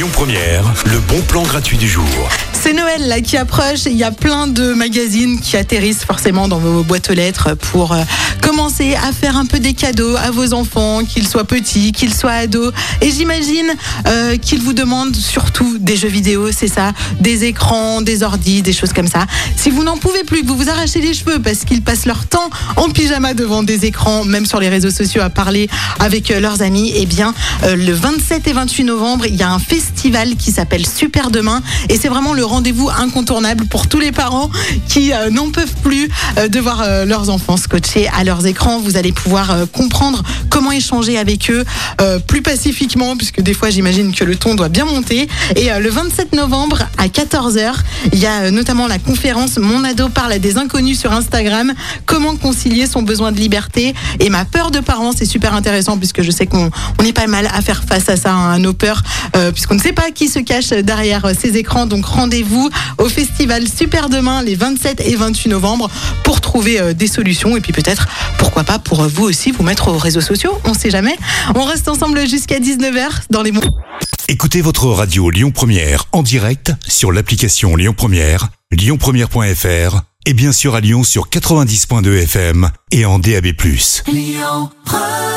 Le bon plan gratuit du jour. C'est Noël là qui approche. Il y a plein de magazines qui atterrissent forcément dans vos boîtes aux lettres pour euh, commencer à faire un peu des cadeaux à vos enfants, qu'ils soient petits, qu'ils soient ados. Et j'imagine euh, qu'ils vous demandent surtout des jeux vidéo, c'est ça, des écrans, des ordis, des choses comme ça. Si vous n'en pouvez plus, que vous vous arrachez les cheveux parce qu'ils passent leur temps en pyjama devant des écrans, même sur les réseaux sociaux à parler avec euh, leurs amis, eh bien le 27 et 28 novembre, il y a un festival qui s'appelle Super Demain et c'est vraiment le rendez-vous incontournable pour tous les parents qui euh, n'en peuvent plus euh, de voir euh, leurs enfants scotchés à leurs écrans. Vous allez pouvoir comprendre comment échanger avec eux plus pacifiquement, puisque des fois j'imagine que le ton doit bien monter. Et le 27 novembre à 14h, il y a notamment la conférence Mon ado parle à des inconnus sur Instagram. Comment concilier son besoin de liberté et ma peur de parents, c'est super intéressant puisque je sais qu'on on est pas mal à faire face à ça, hein, à nos peurs, puisqu'on ne sait pas qui se cache derrière ces écrans. Donc rendez vous au festival Super Demain les 27 et 28 novembre pour trouver euh, des solutions et puis peut-être, pourquoi pas, pour vous aussi vous mettre aux réseaux sociaux. On sait jamais. On reste ensemble jusqu'à 19h dans les mots. Écoutez votre radio Lyon Première en direct sur l'application Lyon Première, lyonpremière.fr et bien sûr à Lyon sur 90.2 FM et en DAB+. Lyon Première